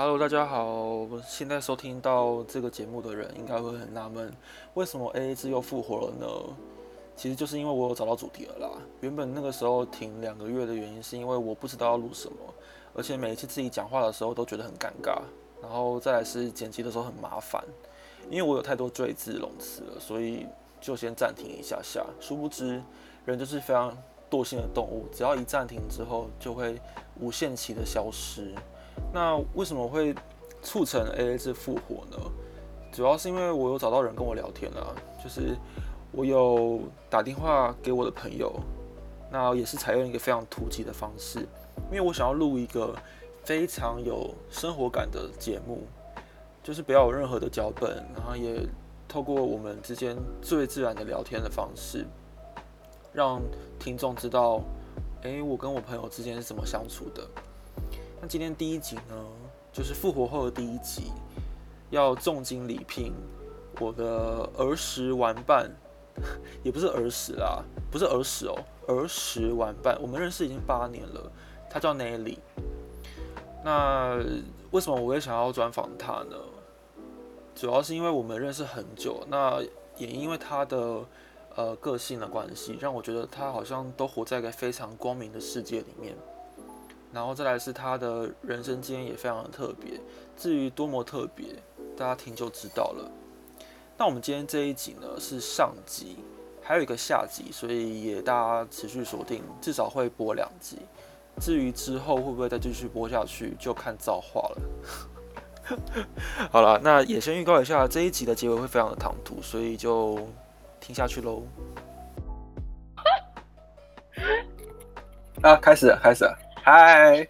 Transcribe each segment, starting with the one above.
Hello，大家好。现在收听到这个节目的人应该会很纳闷，为什么 AA 制又复活了呢？其实就是因为我有找到主题了啦。原本那个时候停两个月的原因，是因为我不知道要录什么，而且每一次自己讲话的时候都觉得很尴尬。然后再来是剪辑的时候很麻烦，因为我有太多赘字冗词了，所以就先暂停一下下。殊不知，人就是非常惰性的动物，只要一暂停之后，就会无限期的消失。那为什么会促成 AA 制复活呢？主要是因为我有找到人跟我聊天了，就是我有打电话给我的朋友，那也是采用一个非常突击的方式，因为我想要录一个。非常有生活感的节目，就是不要有任何的脚本，然后也透过我们之间最自然的聊天的方式，让听众知道，哎，我跟我朋友之间是怎么相处的。那今天第一集呢，就是复活后的第一集，要重金礼聘我的儿时玩伴，也不是儿时啦，不是儿时哦，儿时玩伴，我们认识已经八年了，他叫 Nelly。那为什么我会想要专访他呢？主要是因为我们认识很久，那也因为他的呃个性的关系，让我觉得他好像都活在一个非常光明的世界里面。然后再来是他的人生经验也非常的特别，至于多么特别，大家听就知道了。那我们今天这一集呢是上集，还有一个下集，所以也大家持续锁定，至少会播两集。至于之后会不会再继续播下去，就看造化了。好了，那也先预告一下，这一集的结尾会非常的唐突，所以就听下去喽。啊，开始，开始，嗨！为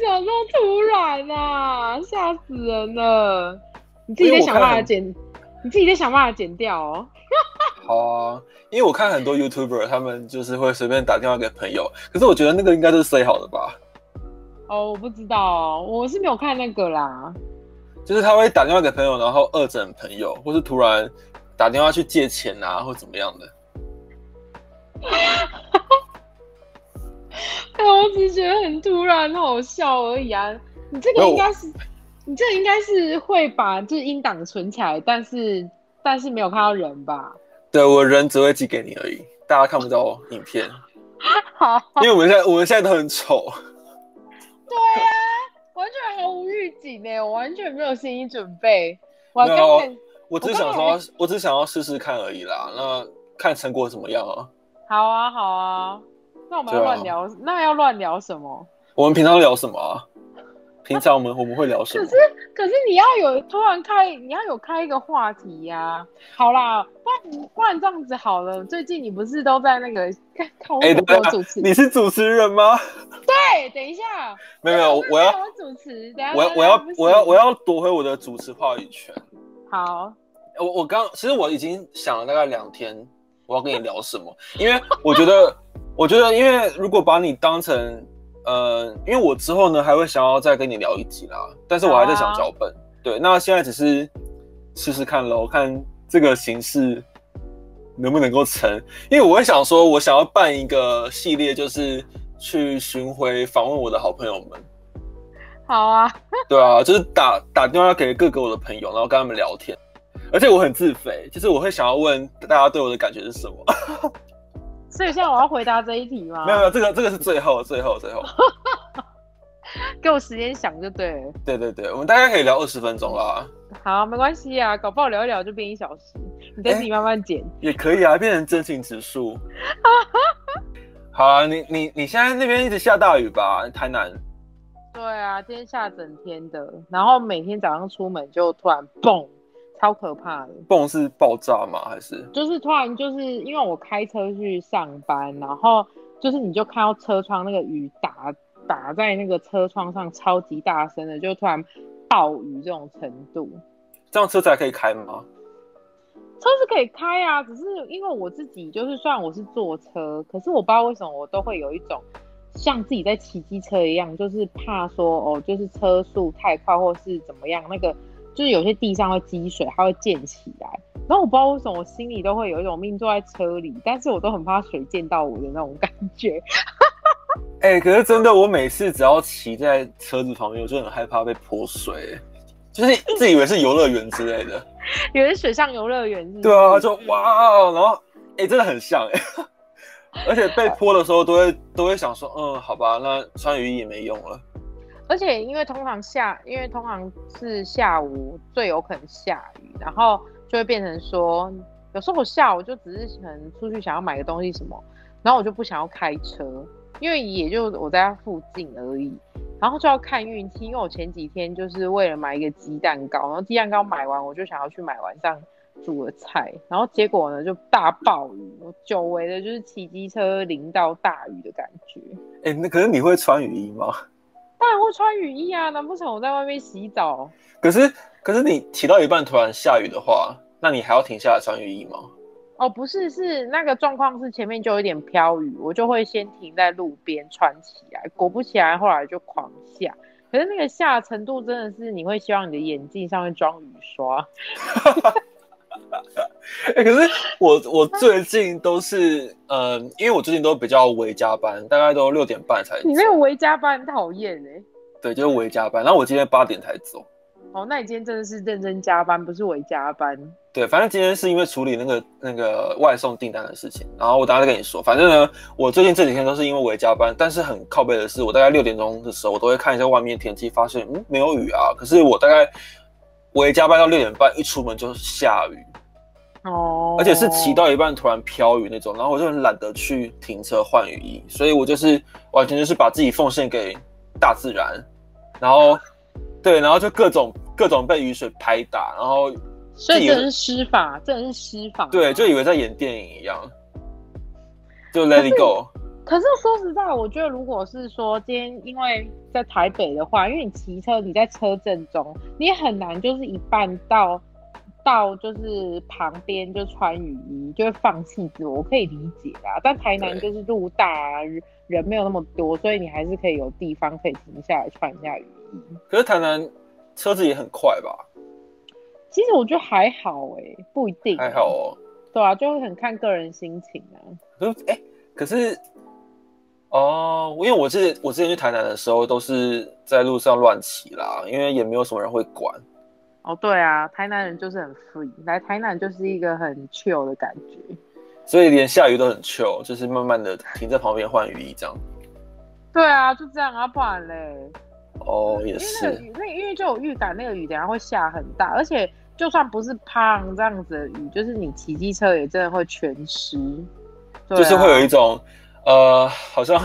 什么这么突然啊？吓死人了！你自己在想办法剪，你自己在想办法剪掉哦。好啊，因为我看很多 YouTuber，他们就是会随便打电话给朋友，可是我觉得那个应该都是 say 好的吧？哦，我不知道，我是没有看那个啦。就是他会打电话给朋友，然后恶整朋友，或是突然打电话去借钱啊，或怎么样的。哎，我只是觉得很突然，好笑而已啊。你这个应该是，你这应该是会把就是音档存起来，但是但是没有看到人吧？对我人只会寄给你而已，大家看不到影片。好，因为我们现在我们现在都很丑。对呀，完全毫无预警呢，我完全没有心理准备。没有，我只是想说，我只想要试试看而已啦。那看成果怎么样啊？好啊，好啊。那我们要乱聊，那要乱聊什么？我们平常聊什么啊？平常我们我们会聊什么？可是可是你要有突然开，你要有开一个话题呀。好啦，不然不然这样子好了。最近你不是都在那个看看我主持？你是主持人吗？对，等一下，没有没有，我要主持，我要我要我要我要夺回我的主持话语权。好，我我刚其实我已经想了大概两天，我要跟你聊什么，因为我觉得我觉得，因为如果把你当成。呃，因为我之后呢还会想要再跟你聊一集啦，但是我还在想脚本。对，那现在只是试试看喽，看这个形式能不能够成。因为我会想说，我想要办一个系列，就是去巡回访问我的好朋友们。好啊。对啊，就是打打电话给各个我的朋友，然后跟他们聊天。而且我很自肥，就是我会想要问大家对我的感觉是什么。所以现在我要回答这一题吗？没有没有，这个这个是最后最后最后，给我时间想就对了。对对对，我们大概可以聊二十分钟啦。好，没关系啊，搞不好聊一聊就变一小时，你再自己慢慢剪。也可以啊，变成真情指数。好啊，你你你现在那边一直下大雨吧？台南。对啊，今天下整天的，然后每天早上出门就突然蹦。超可怕的，泵是爆炸吗？还是就是突然就是因为我开车去上班，然后就是你就看到车窗那个雨打打在那个车窗上，超级大声的，就突然暴雨这种程度。这样车子还可以开吗？车子可以开啊，只是因为我自己就是虽然我是坐车，可是我不知道为什么我都会有一种像自己在骑机车一样，就是怕说哦，就是车速太快或是怎么样那个。就是有些地上会积水，它会溅起来。然后我不知道为什么，我心里都会有一种命坐在车里，但是我都很怕水溅到我的那种感觉。哎、可是真的，我每次只要骑在车子旁边，我就很害怕被泼水，就是自以为是游乐园之类的。以为是水上游乐园？对啊，就哇，然后哎、真的很像哎，而且被泼的时候都会都会想说，嗯，好吧，那穿雨衣也没用了。而且因为通常下，因为通常是下午最有可能下雨，然后就会变成说，有时候我下午就只是可能出去想要买个东西什么，然后我就不想要开车，因为也就我在家附近而已，然后就要看运气。因为我前几天就是为了买一个鸡蛋糕，然后鸡蛋糕买完，我就想要去买晚上煮的菜，然后结果呢就大暴雨，我久违的就是骑机车淋到大雨的感觉。哎、那可是你会穿雨衣吗？穿雨衣啊，难不成我在外面洗澡？可是可是你骑到一半突然下雨的话，那你还要停下来穿雨衣吗？哦，不是，是那个状况是前面就有一点飘雨，我就会先停在路边穿起来，果不其然，后来就狂下。可是那个下的程度真的是，你会希望你的眼镜上面装雨刷。哎、可是我我最近都是，嗯、因为我最近都比较微加班，大概都六点半才你那个围加班很讨厌哎。对，就是微加班。然后我今天八点才走。哦，那你今天真的是认真加班，不是围加班。对，反正今天是因为处理那个那个外送订单的事情，然后我等下再跟你说。反正呢，我最近这几天都是因为微加班，但是很靠背的是，我大概六点钟的时候，我都会看一下外面天气，发现嗯没有雨啊。可是我大概微加班到六点半，一出门就下雨，哦，而且是骑到一半突然飘雨那种，然后我就很懒得去停车换雨衣，所以我就是完全就是把自己奉献给大自然，然后对，然后就各种各种被雨水拍打，然后所以真的是施法，真的是施法。对，就以为在演电影一样，就 Let it go。可是说实在，我觉得如果是说今天因为在台北的话，因为你骑车你在车阵中，你也很难就是一半到到就是旁边就穿雨衣，就会放弃自我，我可以理解啊。但台南就是路大啊，人人没有那么多，所以你还是可以有地方可以停下来穿一下雨衣。可是台南车子也很快吧？其实我觉得还好哎、不一定，还好哦。对啊，就会很看个人心情啊。可是哎、可是哦，因为我是我之前去台南的时候都是在路上乱骑啦，因为也没有什么人会管。哦，对啊，台南人就是很 free，来台南就是一个很 chill 的感觉。所以连下雨都很 chill，就是慢慢的停在旁边换雨衣这样。对啊，就这样啊，不然嘞，哦，也因为那个是，那因为就有预感，那个雨等下会下很大，而且就算不是砰这样子的雨，就是你骑机车也真的会全湿，啊就是会有一种呃，好像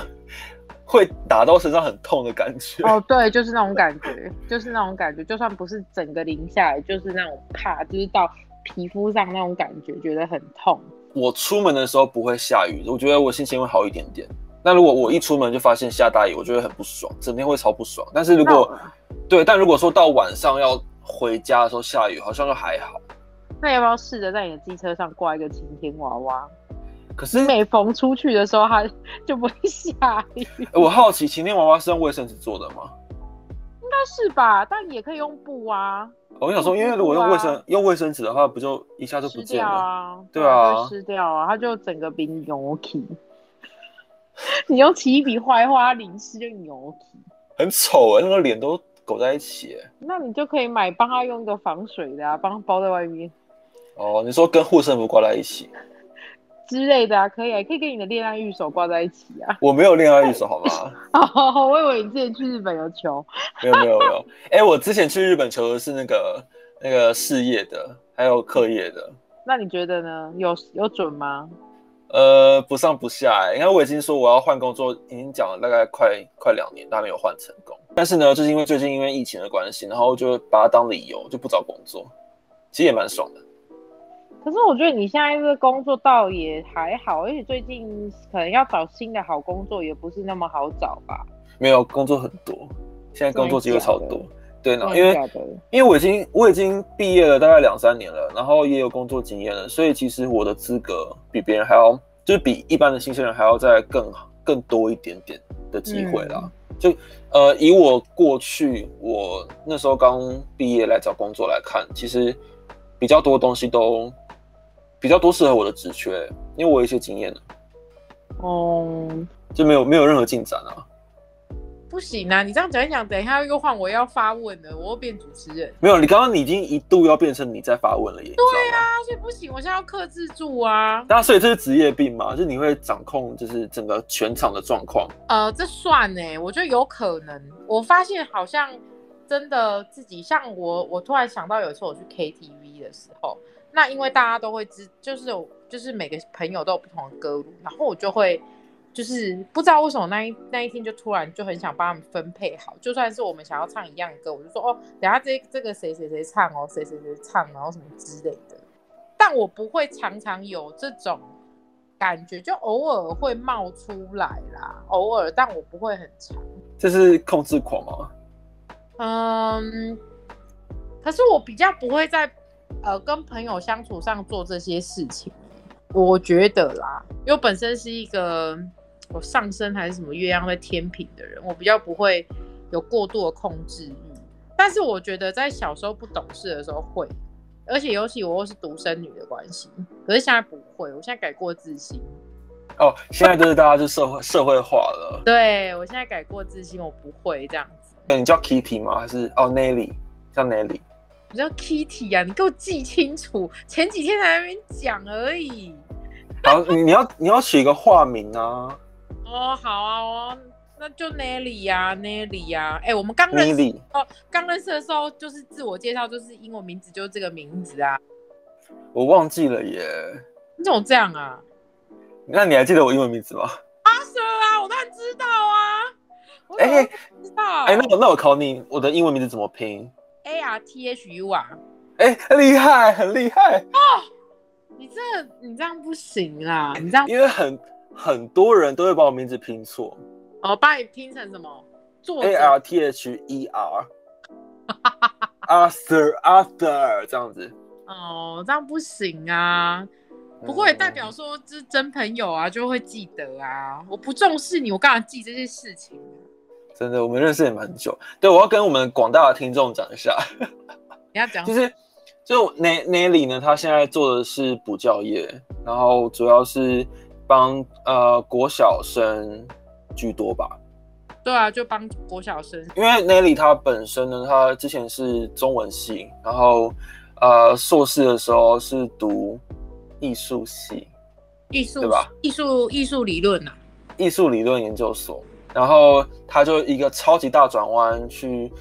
会打到身上很痛的感觉。哦，对，就是那种感觉，就是那种感觉，就算不是整个淋下来，就是那种怕，就是到皮肤上那种感觉，觉得很痛。我出门的时候不会下雨，我觉得我心情会好一点点。那如果我一出门就发现下大雨，我就会很不爽，整天会超不爽。但是如果对，但如果说到晚上要回家的时候下雨，好像就还好。那要不要试着在你的机车上挂一个晴天娃娃？可是每逢出去的时候，它就不会下雨，我好奇，晴天娃娃是用卫生纸做的吗？该是吧？但也可以用布啊，我想说，因为如果用卫生用卫生纸的话，不就一下就不掉见了？啊，对啊就湿掉啊，它就整个比你牛起。你用起一笔坏花淋湿就牛起，很丑哎、那个脸都苟在一起、欸。那你就可以买帮他用一个防水的啊，帮他包在外面哦，你说跟护身符挂在一起？之类的啊，可以啊，可以跟你的恋爱玉手挂在一起啊。我没有恋爱玉手好吗？哦，我以为你之前去日本有求，没有没有没有。哎、我之前去日本求的是那个那个事业的，还有课业的。那你觉得呢？有有准吗？呃，不上不下哎、因为我已经说我要换工作，已经讲了大概快快两年，但还没有换成功。但是呢，就是因为最近因为疫情的关系，然后就把它当理由，就不找工作，其实也蛮爽的。可是我觉得你现在这个工作倒也还好，而且最近可能要找新的好工作也不是那么好找吧？没有工作很多，现在工作机会超多。对呢，因为因为我已经我已经毕业了大概两三年了，然后也有工作经验了，所以其实我的资格比别人还要，就是比一般的新鲜人还要再更更多一点点的机会啦。就呃，以我过去我那时候刚毕业来找工作来看，其实比较多东西都比较多适合我的职缺，因为我有一些经验了，哦、就没有没有任何进展啊。不行啊！你这样讲一讲，等一下又换我要发问了，我又变主持人。没有，你刚刚你已经一度要变成你在发问了耶。对啊，所以不行，我现在要克制住啊。那所以这是职业病嘛？就是你会掌控，就是整个全场的状况。呃，这算呢？我觉得有可能。我发现好像真的自己像我，我突然想到有一次我去 KTV 的时候，那因为大家都会知，就是有，就是每个朋友都有不同的歌路，然后我就会。就是不知道为什么那一那一天就突然就很想帮他们分配好，就算是我们想要唱一样歌，我就说哦，等下这这个谁谁谁唱哦，谁谁谁唱，然后什么之类的。但我不会常常有这种感觉，就偶尔会冒出来啦，偶尔，但我不会很长。这是控制狂吗？嗯，可是我比较不会在呃跟朋友相处上做这些事情，我觉得啦，因为本身是一个。我上升还是什么月亮在天平的人，我比较不会有过度的控制欲。但是我觉得在小时候不懂事的时候会，而且尤其我又是独生女的关系，可是现在不会，我现在改过自新。哦，现在就是大家就社会社会化了。对我现在改过自新，我不会这样子。你叫 Kitty 吗？还是哦 Nelly？叫 Nelly？你叫 Kitty 啊？你给我记清楚，前几天才那边讲而已。好，你你要你要取一个化名啊。哦，好啊，哦，那就 Nelly 呀，Nelly 呀，哎，我们刚认识哦，刚认识的时候就是自我介绍，就是英文名字就是这个名字啊。我忘记了耶。你怎么这样啊？那你还记得我英文名字吗？阿 Sir 啊，我当然知道啊。哎，知道。哎，那我那我考你，我的英文名字怎么拼？A R T H U 啊。哎，很厉害，很厉害。哦，你这你这样不行啦，你这样因为很。很多人都会把我名字拼错，哦，把你拼成什么？A R T H E R，Arthur Arthur 这样子。哦，这样不行啊！不过也代表说这是真朋友啊，就会记得啊。我不重视你，我干嘛记这些事情？真的，我们认识也蛮久。对，我要跟我们广大的听众讲一下。你要讲，就是就 N Nelly 呢，他现在做的是补教业，然后主要是。帮呃国小生居多吧，对啊，就帮国小生。因为 Nelly 她本身呢，他之前是中文系，然后呃硕士的时候是读艺术系，艺术对吧？艺术艺术理论呐，艺术理论研究所。然后他就一个超级大转弯去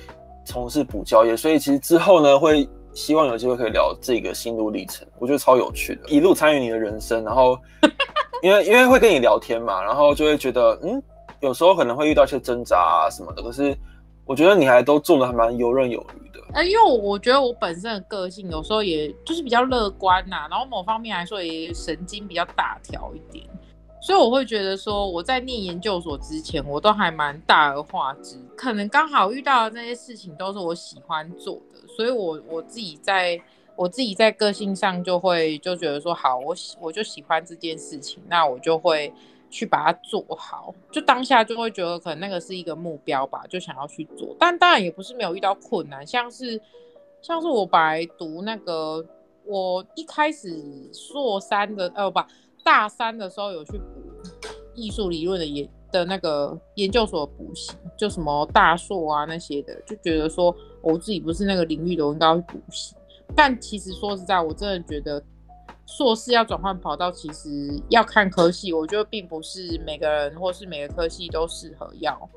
从事补教业，所以其实之后呢，会希望有机会可以聊这个心路历程，我觉得超有趣的，一路参与你的人生，然后。因为因为会跟你聊天嘛，然后就会觉得，嗯，有时候可能会遇到一些挣扎啊什么的，可是我觉得你还都做的还蛮游刃有余的。呃，因为我觉得我本身的个性有时候也就是比较乐观呐，然后某方面来说也神经比较大条一点，所以我会觉得说我在念研究所之前，我都还蛮大而化之，可能刚好遇到的那些事情都是我喜欢做的，所以我我自己在。我自己在个性上就会就觉得说好，我喜我就喜欢这件事情，那我就会去把它做好。就当下就会觉得可能那个是一个目标吧，就想要去做。但当然也不是没有遇到困难，像是像是我本来读那个，我一开始硕三的呃不大三的时候有去补艺术理论的研的那个研究所补习，就什么大硕啊那些的，就觉得说我自己不是那个领域的，我应该要去补习。但其实说实在，我真的觉得硕士要转换跑道，其实要看科系。我觉得并不是每个人或是每个科系都适合要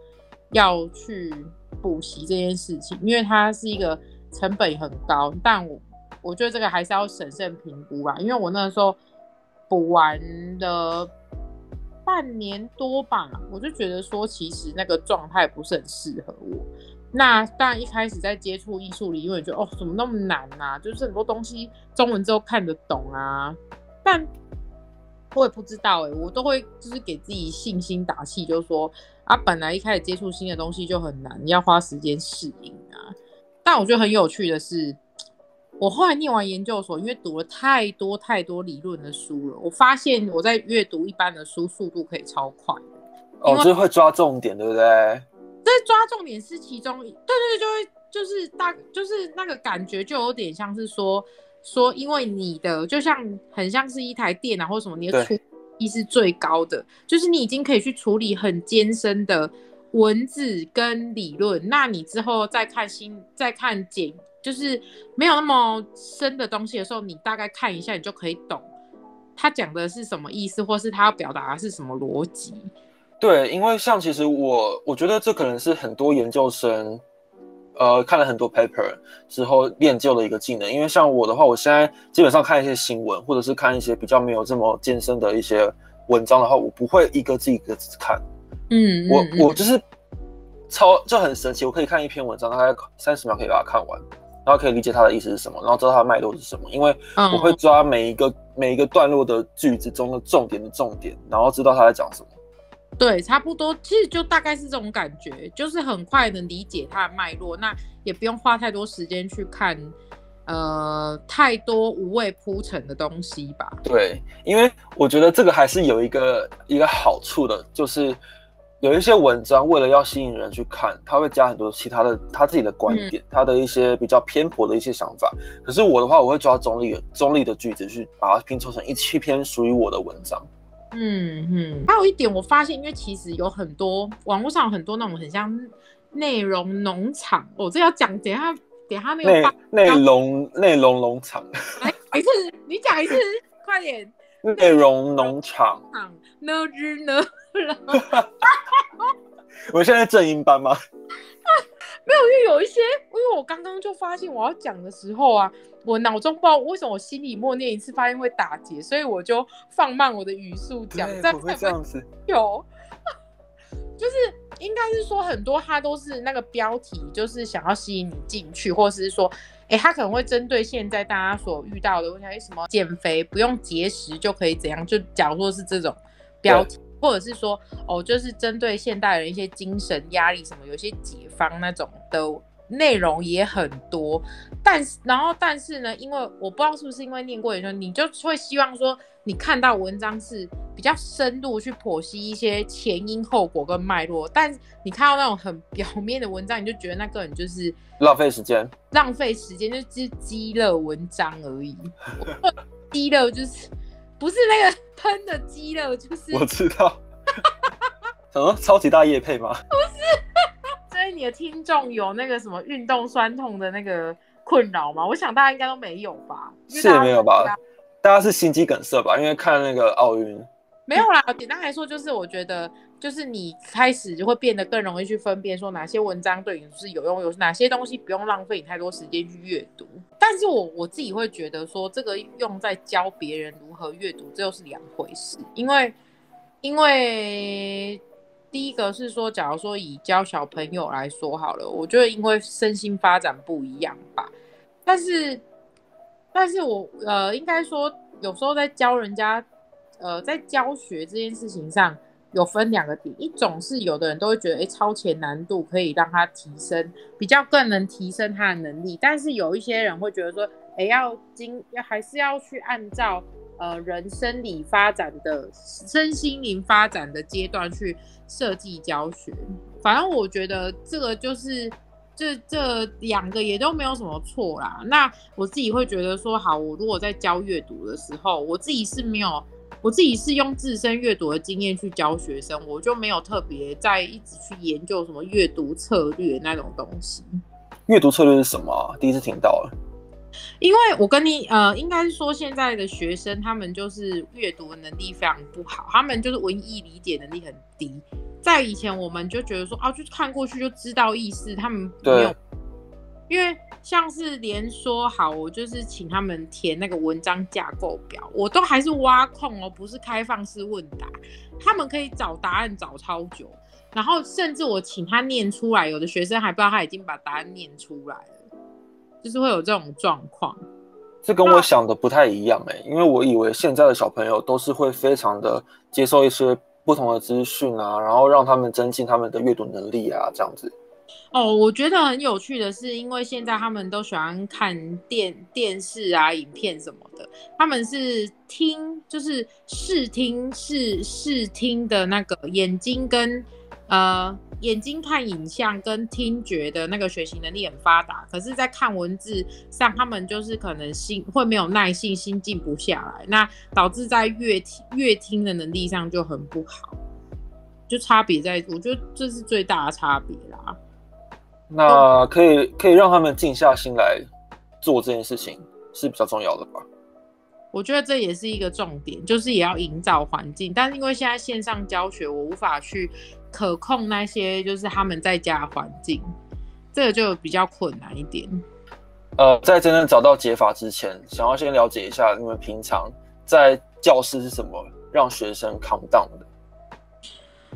要去补习这件事情，因为它是一个成本很高。但我我觉得这个还是要审慎评估吧。因为我那时候补完了半年多吧，我就觉得说，其实那个状态不是很适合我。那当然，一开始在接触艺术里，因为觉得哦，怎么那么难呐？就是很多东西中文之后看得懂啊，但我也不知道哎，我都会就是给自己信心打气，就是说啊，本来一开始接触新的东西就很难，你要花时间适应啊。但我觉得很有趣的是，我后来念完研究所，因为读了太多太多理论的书了，我发现我在阅读一般的书速度可以超快哦，就是会抓重点，对不对？这抓重点是其中，对对对，就会就是大就是那个感觉就有点像是说说，因为你的就像很像是一台电脑或什么，你的处力是最高的，就是你已经可以去处理很艰深的文字跟理论，那你之后再看新再看简，就是没有那么深的东西的时候，你大概看一下，你就可以懂他讲的是什么意思，或是他要表达的是什么逻辑。对，因为像其实我我觉得这可能是很多研究生，呃，看了很多 paper 之后练就的一个技能。因为像我的话，我现在基本上看一些新闻，或者是看一些比较没有这么艰深的一些文章的话，我不会一个字一个字看。嗯，我我就是超就很神奇，我可以看一篇文章，大概三十秒可以把它看完，然后可以理解他的意思是什么，然后知道他的脉络是什么。因为我会抓每一个每一个段落的句子中的重点的重点，然后知道他在讲什么。对，差不多，其实就大概是这种感觉，就是很快能理解它的脉络，那也不用花太多时间去看，呃，太多无谓铺陈的东西吧。对，因为我觉得这个还是有一个一个好处的，就是有一些文章为了要吸引人去看，他会加很多其他的他自己的观点，他的一些比较偏颇的一些想法。可是我的话，我会抓中立中立的句子去把它拼凑成一一篇属于我的文章。嗯嗯，还有一点我发现，因为其实有很多网络上有很多那种很像内容农场，我这要讲，等下等下没有内容内容农场，来一次，你讲一次，快点，内容农场，呢，我现在正音班吗？没有，因为有一些，因为我刚刚就发现我要讲的时候啊。我脑中不知道为什么，我心里默念一次，发现会打结，所以我就放慢我的语速讲。再会这样子。有，就是应该是说很多，它都是那个标题，就是想要吸引你进去，或者是说，哎，它可能会针对现在大家所遇到的问题，什么减肥不用节食就可以怎样？就假如说是这种标题，或者是说，哦，就是针对现代人一些精神压力什么，有些解方那种的。内容也很多，但是然后但是呢，因为我不知道是不是因为念过研究，你就会希望说你看到文章是比较深度去剖析一些前因后果跟脉络，但你看到那种很表 面的文章，你就觉得那个人就是浪费时间，浪费时间就是鸡肋文章而已。鸡肋就是不是那个喷的鸡肉，就是我知道，什么超级大叶配吗？不是。所以你的听众有那个什么运动酸痛的那个困扰吗？我想大家应该都没有吧？是没有吧？大家是心肌梗塞吧？因为看那个奥运。没有啦，简单来说就是我觉得，就是你开始就会变得更容易去分辨，说哪些文章对你是有用，有哪些东西不用浪费你太多时间去阅读。但是我我自己会觉得说，这个用在教别人如何阅读，这又是两回事，因为因为。第一个是说，假如说以教小朋友来说好了，我觉得因为身心发展不一样吧。但是，但是我呃，应该说有时候在教人家，呃，在教学这件事情上有分两个点，一种是有的人都会觉得，哎，超前难度可以让他提升，比较更能提升他的能力。但是有一些人会觉得说，哎，要经要还是要去按照。呃，人生理发展的身心灵发展的阶段去设计教学，反正我觉得这个就是这这两个也都没有什么错啦。那我自己会觉得说，好，我如果在教阅读的时候，我自己是没有，我自己是用自身阅读的经验去教学生，我就没有特别在一直去研究什么阅读策略那种东西。阅读策略是什么？第一次听到了。因为我跟你呃，应该是说现在的学生他们就是阅读能力非常不好，他们就是文艺理解能力很低。在以前我们就觉得说啊，就看过去就知道意思，他们没有。因为像是连说好，我就是请他们填那个文章架构表，我都还是挖空哦，不是开放式问答，他们可以找答案找超久，然后甚至我请他念出来，有的学生还不知道他已经把答案念出来了。就是会有这种状况，这跟我想的不太一样哎，因为我以为现在的小朋友都是会非常的接受一些不同的资讯啊，然后让他们增进他们的阅读能力啊，这样子。哦，我觉得很有趣的是，因为现在他们都喜欢看电电视啊、影片什么的，他们是听，就是视听、视视听的那个眼睛跟呃。眼睛看影像跟听觉的那个学习能力很发达，可是，在看文字上，他们就是可能心会没有耐性，心静不下来，那导致在阅听阅听的能力上就很不好。就差别在，我觉得这是最大的差别啦。那可以可以让他们静下心来做这件事情是比较重要的吧？我觉得这也是一个重点，就是也要营造环境。但是因为现在线上教学，我无法去可控那些就是他们在家环境，这个就比较困难一点。呃，在真正找到解法之前，想要先了解一下你们平常在教室是什么让学生 calm down 的。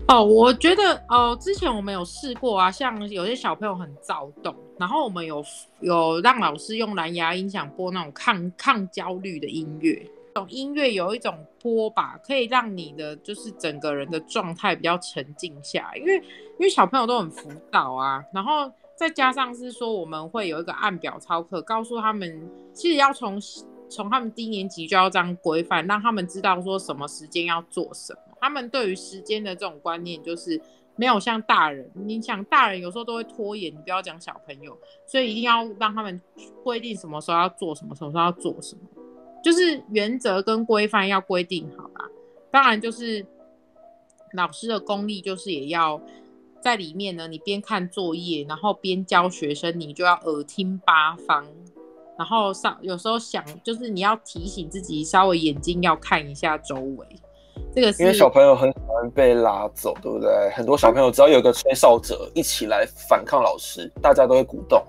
哦，我觉得哦，之前我们有试过啊，像有些小朋友很躁动，然后我们有有让老师用蓝牙音响播那种抗抗焦虑的音乐，这种音乐有一种播吧，可以让你的就是整个人的状态比较沉静下，因为因为小朋友都很浮躁啊，然后再加上是说我们会有一个按表操课，告诉他们其实要从从他们低年级就要这样规范，让他们知道说什么时间要做什么。他们对于时间的这种观念，就是没有像大人。你想，大人有时候都会拖延，你不要讲小朋友，所以一定要让他们规定什么时候要做什么，什么时候要做什么，就是原则跟规范要规定好啦。当然，就是老师的功力，就是也要在里面呢。你边看作业，然后边教学生，你就要耳听八方，然后上有时候想，就是你要提醒自己，稍微眼睛要看一下周围。这个因为小朋友很喜欢被拉走，对不对？很多小朋友只要有个吹哨者一起来反抗老师，大家都会鼓动。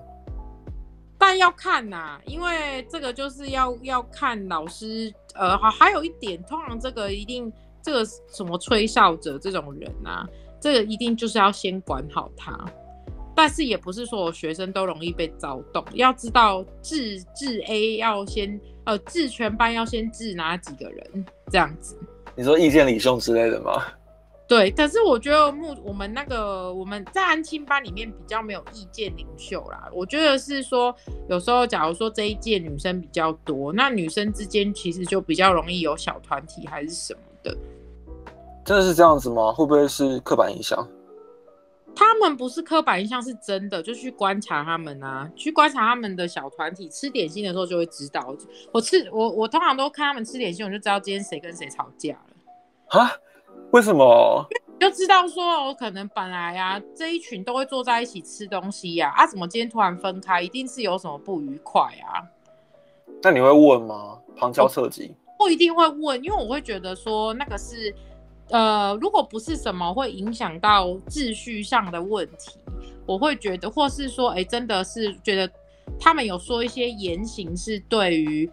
但要看呐，因为这个就是要要看老师。呃，好，还有一点，通常这个一定这个什么吹哨者这种人啊，这个一定就是要先管好他。但是也不是说学生都容易被躁动，要知道治治 A 要先呃治全班要先治哪几个人这样子。你说意见领袖之类的吗？对，可是我觉得目我们那个我们在安亲班里面比较没有意见领袖啦。我觉得是说，有时候假如说这一届女生比较多，那女生之间其实就比较容易有小团体还是什么的。真的是这样子吗？会不会是刻板印象？他们不是刻板印象，是真的。就去观察他们啊，去观察他们的小团体吃点心的时候就会知道。我吃我我通常都看他们吃点心，我就知道今天谁跟谁吵架了。啊？为什么？就知道说，我可能本来啊这一群都会坐在一起吃东西呀，啊怎么今天突然分开？一定是有什么不愉快啊？那你会问吗？旁敲侧击？不一定会问，因为我会觉得说那个是。呃，如果不是什么会影响到秩序上的问题，我会觉得，或是说，哎，真的是觉得他们有说一些言行是对于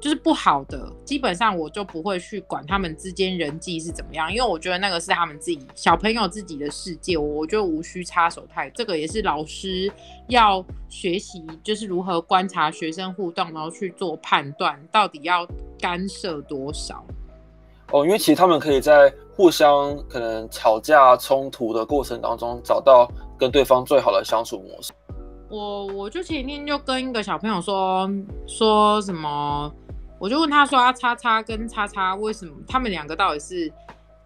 就是不好的，基本上我就不会去管他们之间人际是怎么样，因为我觉得那个是他们自己小朋友自己的世界，我就无需插手太。这个也是老师要学习，就是如何观察学生互动，然后去做判断，到底要干涉多少。哦，因为其实他们可以在互相可能吵架冲突的过程当中，找到跟对方最好的相处模式。我我就前天就跟一个小朋友说说什么，我就问他说啊，叉叉跟叉叉为什么他们两个到底是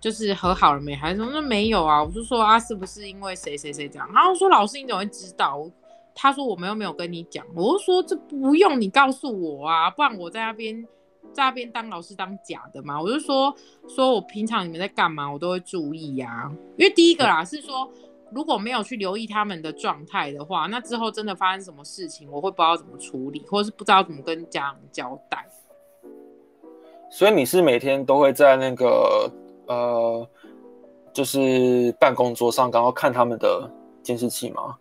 就是和好了没？还是说没有啊？我就说啊，是不是因为谁谁谁这样？然后说老师你怎么会知道？他说我们又没有跟你讲。我就说这不用你告诉我啊，不然我在那边。在那边当老师当假的嘛？我就说说我平常你们在干嘛，我都会注意呀。因为第一个啦是说，如果没有去留意他们的状态的话，那之后真的发生什么事情，我会不知道怎么处理，或者是不知道怎么跟家长交代。所以你是每天都会在那个呃，就是办公桌上，然后看他们的监视器吗？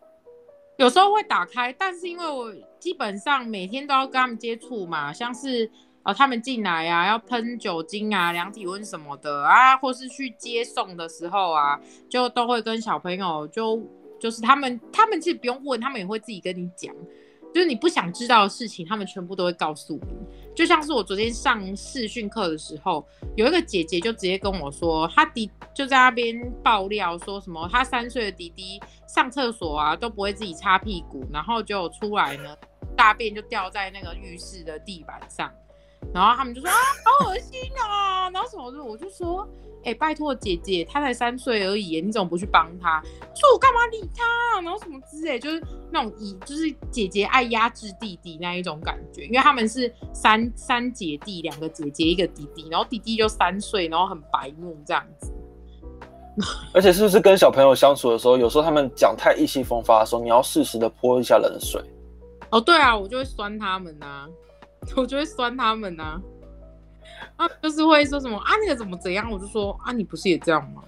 有时候会打开，但是因为我基本上每天都要跟他们接触嘛，像是。呃，他们进来呀，要喷酒精啊，量体温什么的啊，或是去接送的时候啊，就都会跟小朋友就就是他们他们其实不用问，他们也会自己跟你讲，就是你不想知道的事情，他们全部都会告诉你。就像是我昨天上视讯课的时候，有一个姐姐就直接跟我说，她弟就在那边爆料说什么，她三岁的弟弟上厕所啊都不会自己擦屁股，然后就出来呢，大便就掉在那个浴室的地板上。然后他们就说啊，好恶心啊！然后什么的，我就说，哎，拜托姐姐，她才三岁而已，你怎么不去帮她？说我干嘛理他？然后什么之类，就是那种以就是姐姐爱压制弟弟那一种感觉，因为他们是三三姐弟，两个姐姐一个弟弟，然后弟弟就三岁，然后很白目这样子。而且是不是跟小朋友相处的时候，有时候他们讲太意气风发的时候，你要适时的泼一下冷水。哦，对啊，我就会酸他们呐，我就会酸他们呐。啊，就是会说什么啊，那个怎么怎样？我就说啊，你不是也这样吗？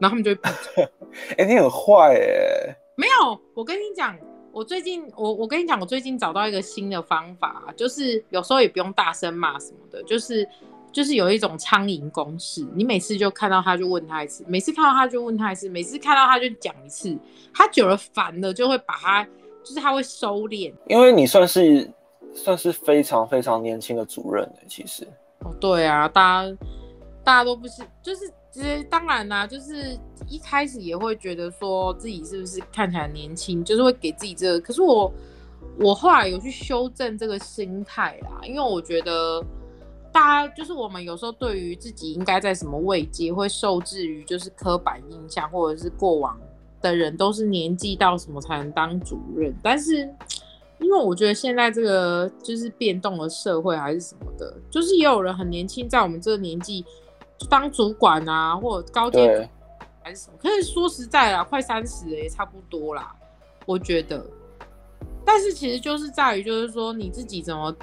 然后他们就会闭嘴。哎，你很坏哎。没有，我跟你讲，我最近我我跟你讲，我最近找到一个新的方法，就是有时候也不用大声骂什么的，就是就是有一种苍蝇公式，你每次就看到他就问他一次，每次看到他就问他一次，每次看到他就讲一次，他久了烦了就会把他，就是他会收敛。因为你算是算是非常非常年轻的主任其实。哦，对啊，大家大家都不是，就是其实当然啦，就是一开始也会觉得说自己是不是看起来年轻，就是会给自己这个。可是我我后来有去修正这个心态啦，因为我觉得大家就是我们有时候对于自己应该在什么位阶，会受制于就是刻板印象，或者是过往的人都是年纪到什么才能当主任，但是。因为我觉得现在这个就是变动的社会还是什么的，就是也有人很年轻，在我们这个年纪就当主管啊，或者高阶还是什么。可是说实在啦，快三十也差不多啦，我觉得。但是其实就是在于，就是说你自己怎么，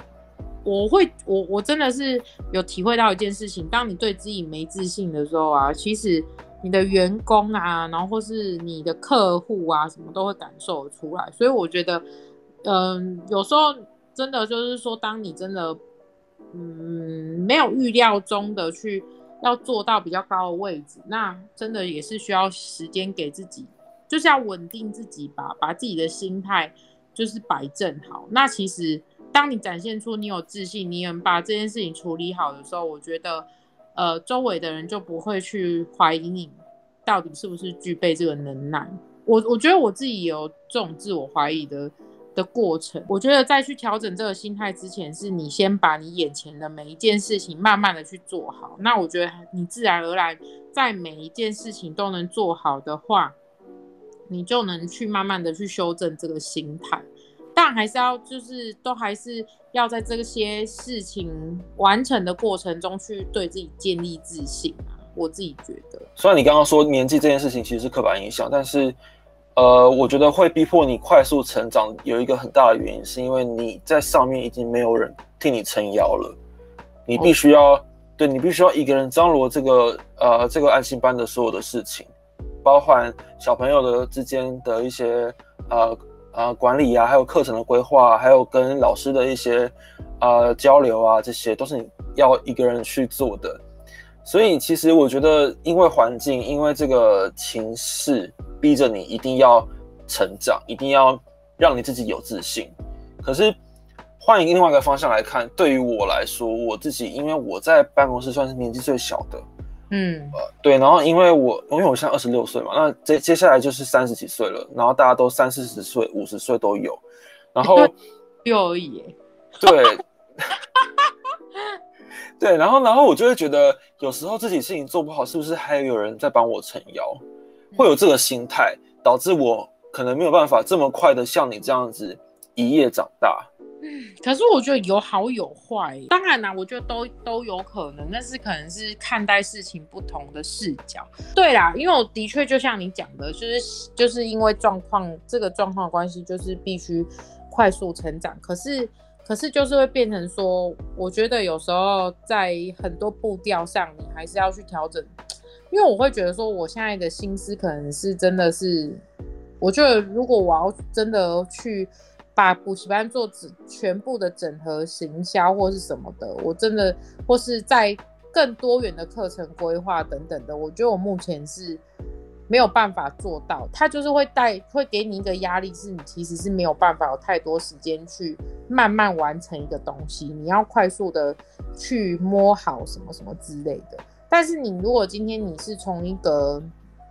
我会我我真的是有体会到一件事情，当你对自己没自信的时候啊，其实你的员工啊，然后或是你的客户啊，什么都会感受出来。所以我觉得。嗯，有时候真的就是说，当你真的嗯没有预料中的去要做到比较高的位置，那真的也是需要时间给自己，就是要稳定自己吧，把自己的心态就是摆正好。那其实当你展现出你有自信，你能把这件事情处理好的时候，我觉得呃周围的人就不会去怀疑你到底是不是具备这个能耐。我我觉得我自己有这种自我怀疑的。的过程，我觉得在去调整这个心态之前，是你先把你眼前的每一件事情慢慢的去做好。那我觉得你自然而然在每一件事情都能做好的话，你就能去慢慢的去修正这个心态。但还是要就是都还是要在这些事情完成的过程中去对自己建立自信啊。我自己觉得，虽然你刚刚说年纪这件事情其实是刻板印象，但是。呃，我觉得会逼迫你快速成长，有一个很大的原因，是因为你在上面已经没有人替你撑腰了，你必须要对你必须要一个人张罗这个呃这个安心班的所有的事情，包含小朋友的之间的一些呃呃管理啊，还有课程的规划，还有跟老师的一些呃交流啊，这些都是你要一个人去做的。所以其实我觉得，因为环境，因为这个情势。逼着你一定要成长，一定要让你自己有自信。可是换一个另外一个方向来看，对于我来说，我自己因为我在办公室算是年纪最小的，嗯，呃，对。然后因为我因为我现在二十六岁嘛，那接接下来就是三十几岁了，然后大家都三四十岁、五十岁都有，然后 六而已，对，对。然后然后我就会觉得，有时候自己事情做不好，是不是还有人在帮我撑腰？会有这个心态，导致我可能没有办法这么快的像你这样子一夜长大。嗯，可是我觉得有好有坏，当然啦，我觉得都都有可能，但是可能是看待事情不同的视角。对啦，因为我的确就像你讲的，就是就是因为状况这个状况的关系，就是必须快速成长。可是可是就是会变成说，我觉得有时候在很多步调上，你还是要去调整。因为我会觉得说，我现在的心思可能是真的是，我觉得如果我要真的去把补习班做整全部的整合行销或是什么的，我真的或是在更多元的课程规划等等的，我觉得我目前是没有办法做到。它就是会带会给你一个压力，是你其实是没有办法有太多时间去慢慢完成一个东西，你要快速的去摸好什么什么之类的。但是你如果今天你是从一个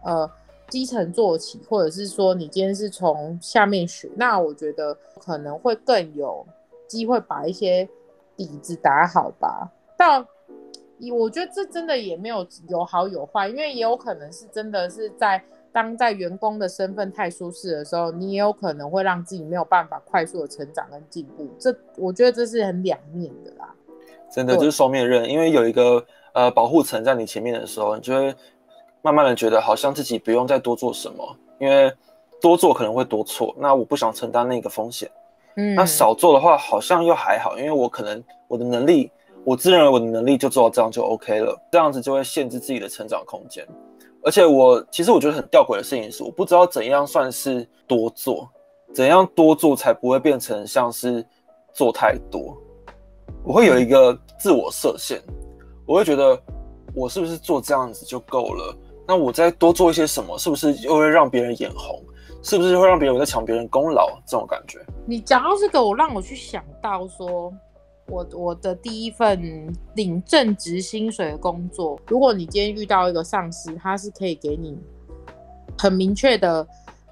呃基层做起，或者是说你今天是从下面学，那我觉得可能会更有机会把一些底子打好吧。但我觉得这真的也没有有好有坏，因为也有可能是真的是在当在员工的身份太舒适的时候，你也有可能会让自己没有办法快速的成长跟进步。这我觉得这是很两面的啦。真的就是双面刃，因为有一个。呃，保护层在你前面的时候，你就会慢慢的觉得好像自己不用再多做什么，因为多做可能会多错，那我不想承担那个风险。嗯，那少做的话好像又还好，因为我可能我的能力，我自认为我的能力就做到这样就 OK 了，这样子就会限制自己的成长空间。而且我其实我觉得很吊诡的事情是，我不知道怎样算是多做，怎样多做才不会变成像是做太多。我会有一个自我设限，我会觉得我是不是做这样子就够了？那我再多做一些什么，是不是又会让别人眼红？是不是会让别人在抢别人功劳？这种感觉。你讲到这个，我让我去想到说，我我的第一份领正职薪水的工作，如果你今天遇到一个上司，他是可以给你很明确的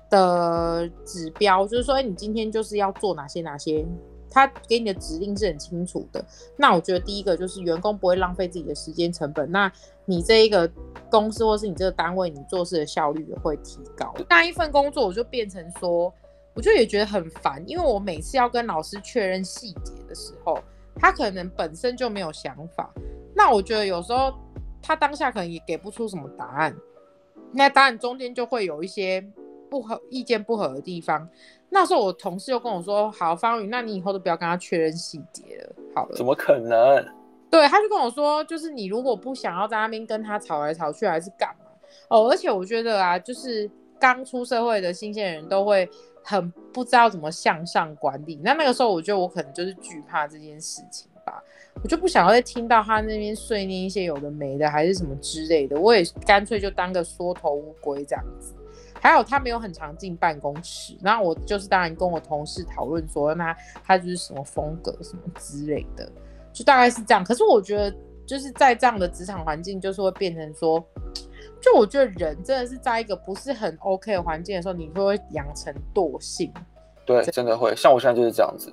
的指标，就是说，哎，你今天就是要做哪些哪些。他给你的指令是很清楚的，那我觉得第一个就是员工不会浪费自己的时间成本，那你这一个公司或是你这个单位，你做事的效率也会提高。那一份工作我就变成说，我就也觉得很烦，因为我每次要跟老师确认细节的时候，他可能本身就没有想法，那我觉得有时候他当下可能也给不出什么答案，那答案中间就会有一些不合意见不合的地方。那时候我同事又跟我说：“好，方宇，那你以后都不要跟他确认细节了。”好了，怎么可能？对，他就跟我说：“就是你如果不想要在那边跟他吵来吵去，还是干嘛？”哦，而且我觉得啊，就是刚出社会的新鲜人都会很不知道怎么向上管理。那那个时候，我觉得我可能就是惧怕这件事情吧，我就不想要再听到他那边碎念一些有的没的，还是什么之类的。我也干脆就当个缩头乌龟这样子。还有他没有很常进办公室，然后我就是当然跟我同事讨论说，那他就是什么风格什么之类的，就大概是这样。可是我觉得就是在这样的职场环境，就是会变成说，就我觉得人真的是在一个不是很 OK 的环境的时候，你会会养成惰性。对，真的会。像我现在就是这样子。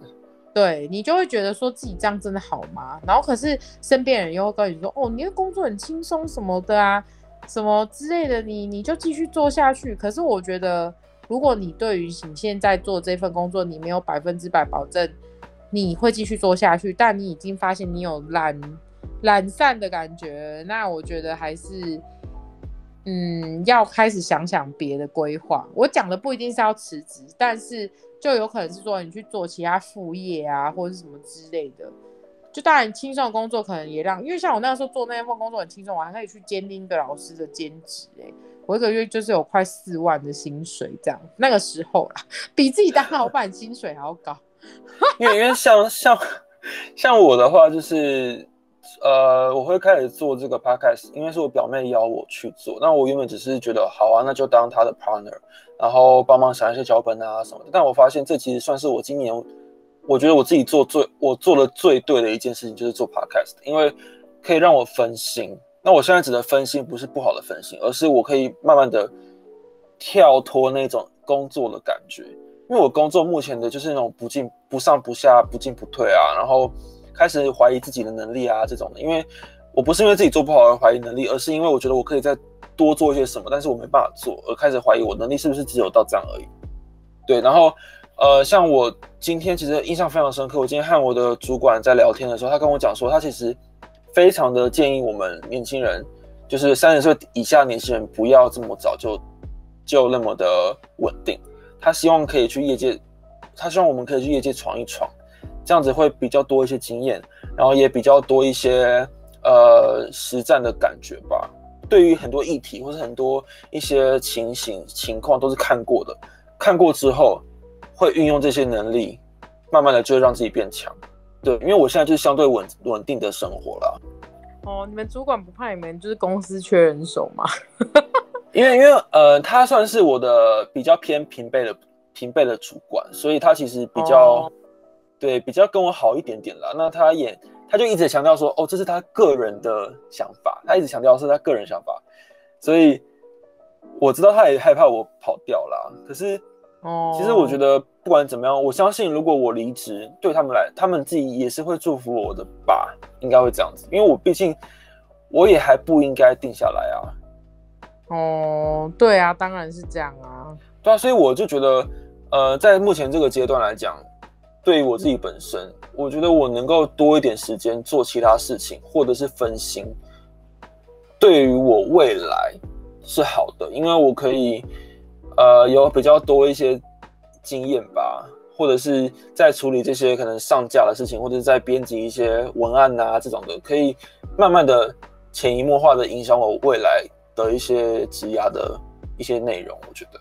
对你就会觉得说自己这样真的好吗？然后可是身边人又会告诉你说，哦，你的工作很轻松什么的啊。什么之类的，你你就继续做下去。可是我觉得，如果你对于你现在做这份工作，你没有百分之百保证你会继续做下去，但你已经发现你有懒懒散的感觉，那我觉得还是，嗯，要开始想想别的规划。我讲的不一定是要辞职，但是就有可能是说你去做其他副业啊，或者是什么之类的。就当然轻松的工作可能也让，因为像我那个时候做那份工作很轻松，我还可以去兼另一个老师的兼职，哎，我一个月就是有快四万的薪水这样。那个时候啦，比自己当老板薪水还要高。因为因为像像像我的话，就是呃，我会开始做这个 podcast，因为是我表妹邀我去做。那我原本只是觉得好啊，那就当他的 partner，然后帮忙想一些脚本啊什么的。但我发现这其实算是我今年。我觉得我自己做最我做的最对的一件事情就是做 podcast，因为可以让我分心。那我现在指的分心不是不好的分心，而是我可以慢慢的跳脱那种工作的感觉。因为我工作目前的就是那种不进不上不下不进不退啊，然后开始怀疑自己的能力啊这种的。因为我不是因为自己做不好而怀疑能力，而是因为我觉得我可以再多做一些什么，但是我没办法做，而开始怀疑我能力是不是只有到这样而已。对，然后。呃，像我今天其实印象非常深刻。我今天和我的主管在聊天的时候，他跟我讲说，他其实非常的建议我们年轻人，就是三十岁以下年轻人不要这么早就就那么的稳定。他希望可以去业界，他希望我们可以去业界闯一闯，这样子会比较多一些经验，然后也比较多一些呃实战的感觉吧。对于很多议题或是很多一些情形情况都是看过的，看过之后。会运用这些能力，慢慢的就会让自己变强。对，因为我现在就是相对稳稳定的生活了。哦，你们主管不怕你们就是公司缺人手吗？因为因为呃，他算是我的比较偏平辈的平辈的主管，所以他其实比较对比较跟我好一点点啦。那他也他就一直强调说，哦，这是他个人的想法，他一直强调是他个人想法，所以我知道他也害怕我跑掉啦。可是。哦，其实我觉得不管怎么样，我相信如果我离职，对他们来，他们自己也是会祝福我的吧，应该会这样子，因为我毕竟我也还不应该定下来啊。哦，对啊，当然是这样啊。对啊，所以我就觉得，呃，在目前这个阶段来讲，对于我自己本身，我觉得我能够多一点时间做其他事情，或者是分心，对于我未来是好的，因为我可以呃有比较多一些经验吧，或者是在处理这些可能上架的事情，或者是在编辑一些文案啊这种的，可以慢慢的潜移默化的影响我未来的一些职涯的一些内容，我觉得。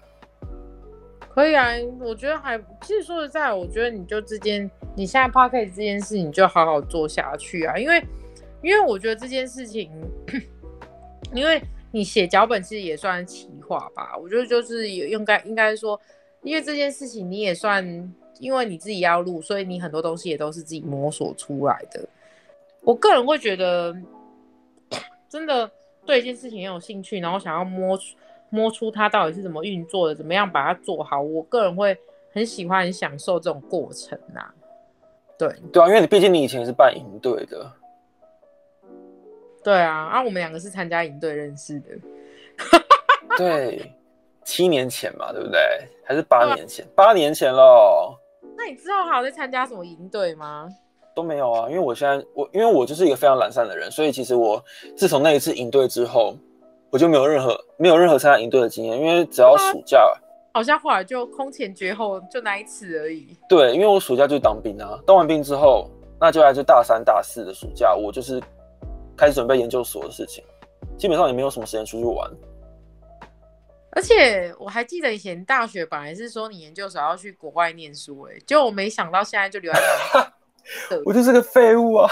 可以啊，我觉得还其实说实在，我觉得你就这件你现在 p o c a s t 这件事，你就好好做下去啊，因为因为我觉得这件事情，因为你写脚本其实也算企划吧，我觉得就是也应该应该说，因为这件事情你也算，因为你自己要录，所以你很多东西也都是自己摸索出来的。我个人会觉得，真的对一件事情很有兴趣，然后想要摸出。摸出它到底是怎么运作的，怎么样把它做好？我个人会很喜欢、很享受这种过程呐。对对啊，因为你毕竟你以前是办营队的。对啊，啊，我们两个是参加营队认识的。对，七年前嘛，对不对？还是八年前？八年前喽。那你知道还有在参加什么营队吗？都没有啊，因为我现在我因为我就是一个非常懒散的人，所以其实我自从那一次营队之后。我就没有任何没有任何参加营队的经验，因为只要暑假，好像后来就空前绝后，就那一次而已。对，因为我暑假就当兵啊，当完兵之后，那就来就大三大四的暑假，我就是开始准备研究所的事情，基本上也没有什么时间出去玩。而且我还记得以前大学本来是说你研究所要去国外念书，哎，就我没想到现在就留在台湾。我就是个废物啊！